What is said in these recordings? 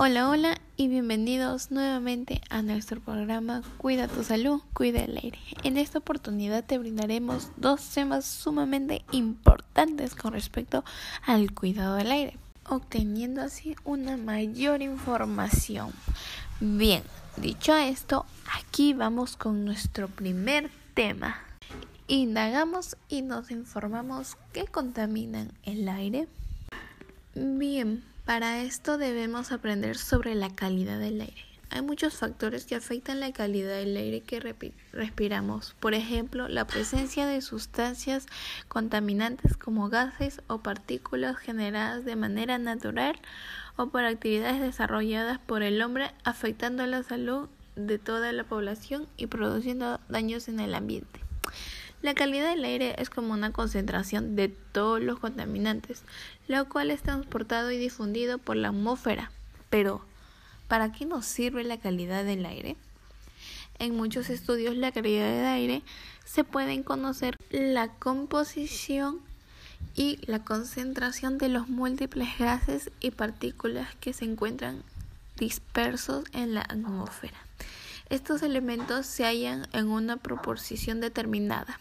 Hola, hola y bienvenidos nuevamente a nuestro programa Cuida tu salud, cuida el aire. En esta oportunidad te brindaremos dos temas sumamente importantes con respecto al cuidado del aire, obteniendo así una mayor información. Bien, dicho esto, aquí vamos con nuestro primer tema. Indagamos y nos informamos qué contaminan el aire. Bien, para esto debemos aprender sobre la calidad del aire. Hay muchos factores que afectan la calidad del aire que respiramos. Por ejemplo, la presencia de sustancias contaminantes como gases o partículas generadas de manera natural o por actividades desarrolladas por el hombre afectando la salud de toda la población y produciendo daños en el ambiente. La calidad del aire es como una concentración de todos los contaminantes, lo cual es transportado y difundido por la atmósfera. Pero, ¿para qué nos sirve la calidad del aire? En muchos estudios la calidad del aire se pueden conocer la composición y la concentración de los múltiples gases y partículas que se encuentran dispersos en la atmósfera. Estos elementos se hallan en una proporción determinada.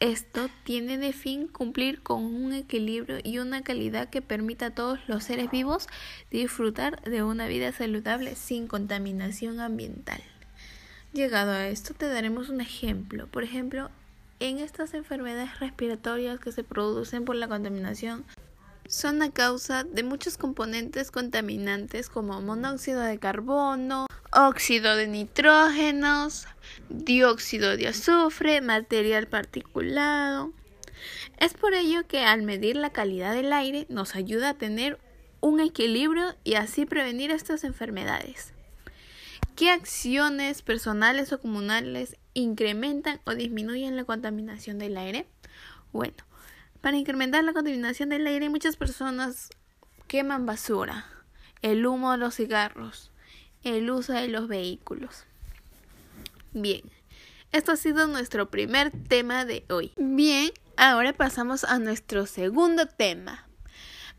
Esto tiene de fin cumplir con un equilibrio y una calidad que permita a todos los seres vivos disfrutar de una vida saludable sin contaminación ambiental. Llegado a esto, te daremos un ejemplo. Por ejemplo, en estas enfermedades respiratorias que se producen por la contaminación, son a causa de muchos componentes contaminantes como monóxido de carbono, óxido de nitrógenos, dióxido de azufre, material particulado. Es por ello que al medir la calidad del aire nos ayuda a tener un equilibrio y así prevenir estas enfermedades. ¿Qué acciones personales o comunales incrementan o disminuyen la contaminación del aire? Bueno, para incrementar la contaminación del aire muchas personas queman basura, el humo de los cigarros, el uso de los vehículos. Bien, esto ha sido nuestro primer tema de hoy. Bien, ahora pasamos a nuestro segundo tema.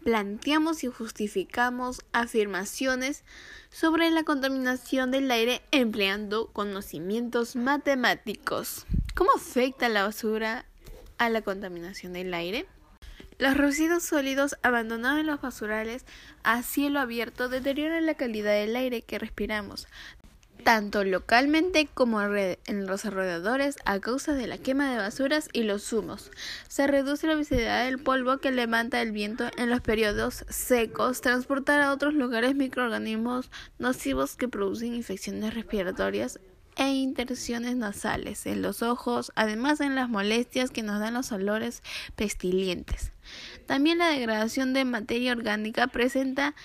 Planteamos y justificamos afirmaciones sobre la contaminación del aire empleando conocimientos matemáticos. ¿Cómo afecta la basura a la contaminación del aire? Los residuos sólidos abandonados en los basurales a cielo abierto deterioran la calidad del aire que respiramos, tanto localmente como en los alrededores a causa de la quema de basuras y los humos. Se reduce la visibilidad del polvo que levanta el viento en los periodos secos, transportar a otros lugares microorganismos nocivos que producen infecciones respiratorias e interacciones nasales en los ojos, además en las molestias que nos dan los olores pestilentes. También la degradación de materia orgánica presenta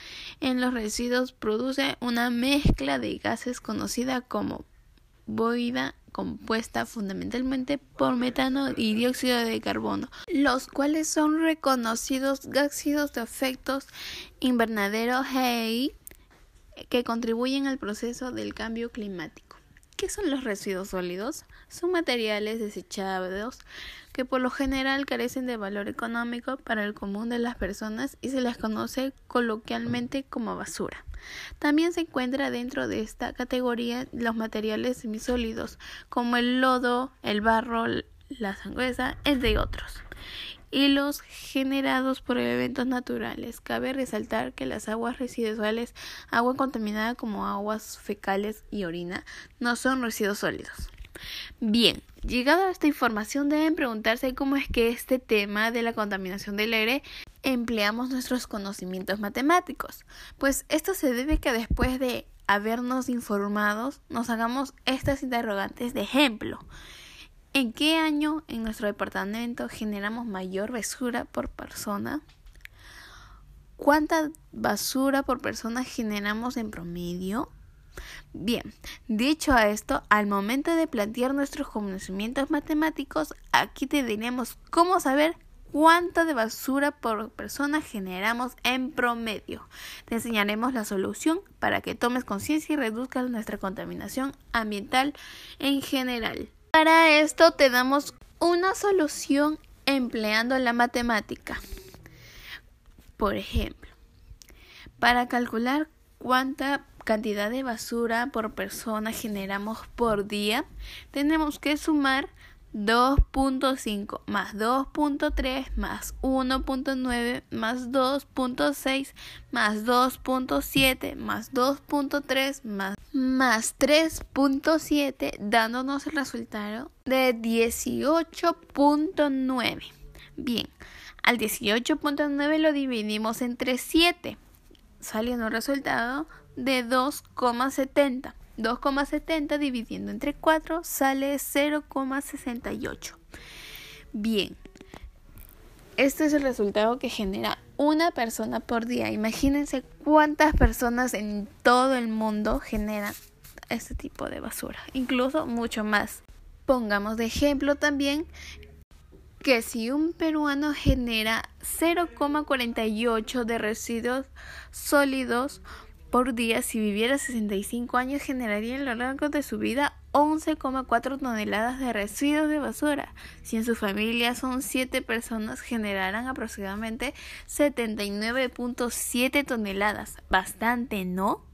en los residuos produce una mezcla de gases conocida como boida compuesta fundamentalmente por metano y dióxido de carbono, los cuales son reconocidos gases de efectos invernadero que contribuyen al proceso del cambio climático. ¿Qué son los residuos sólidos? Son materiales desechables que por lo general carecen de valor económico para el común de las personas y se les conoce coloquialmente como basura. También se encuentra dentro de esta categoría los materiales semisólidos como el lodo, el barro, la sangüesa, entre otros y los generados por eventos naturales. Cabe resaltar que las aguas residuales, agua contaminada como aguas fecales y orina, no son residuos sólidos. Bien, llegado a esta información deben preguntarse cómo es que este tema de la contaminación del aire empleamos nuestros conocimientos matemáticos. Pues esto se debe que después de habernos informados nos hagamos estas interrogantes de ejemplo. ¿En qué año en nuestro departamento generamos mayor basura por persona? ¿Cuánta basura por persona generamos en promedio? Bien, dicho esto, al momento de plantear nuestros conocimientos matemáticos, aquí te diremos cómo saber cuánta de basura por persona generamos en promedio. Te enseñaremos la solución para que tomes conciencia y reduzcas nuestra contaminación ambiental en general. Para esto te damos una solución empleando la matemática. Por ejemplo, para calcular cuánta cantidad de basura por persona generamos por día, tenemos que sumar 2.5 más 2.3 más 1.9 más 2.6 más 2.7 más 2.3 más, más 3.7 dándonos el resultado de 18.9. Bien, al 18.9 lo dividimos entre 7, saliendo un resultado de 2,70. 2,70 dividiendo entre 4 sale 0,68. Bien, este es el resultado que genera una persona por día. Imagínense cuántas personas en todo el mundo generan este tipo de basura, incluso mucho más. Pongamos de ejemplo también que si un peruano genera 0,48 de residuos sólidos por día, si viviera 65 años, generaría a lo largo de su vida 11,4 toneladas de residuos de basura. Si en su familia son 7 personas, generarán aproximadamente 79.7 toneladas. Bastante, ¿no?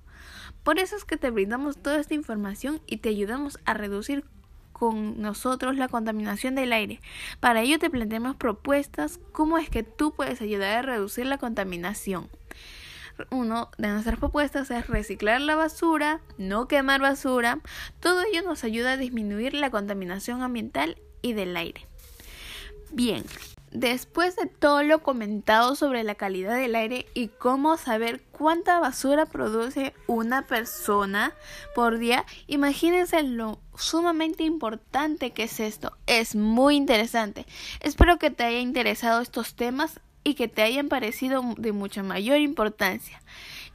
Por eso es que te brindamos toda esta información y te ayudamos a reducir con nosotros la contaminación del aire. Para ello te planteamos propuestas cómo es que tú puedes ayudar a reducir la contaminación. Uno de nuestras propuestas es reciclar la basura, no quemar basura. Todo ello nos ayuda a disminuir la contaminación ambiental y del aire. Bien, después de todo lo comentado sobre la calidad del aire y cómo saber cuánta basura produce una persona por día, imagínense lo sumamente importante que es esto. Es muy interesante. Espero que te haya interesado estos temas y que te hayan parecido de mucha mayor importancia.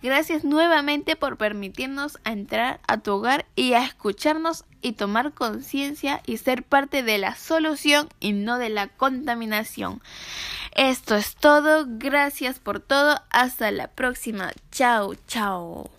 Gracias nuevamente por permitirnos entrar a tu hogar y a escucharnos y tomar conciencia y ser parte de la solución y no de la contaminación. Esto es todo, gracias por todo, hasta la próxima, chao, chao.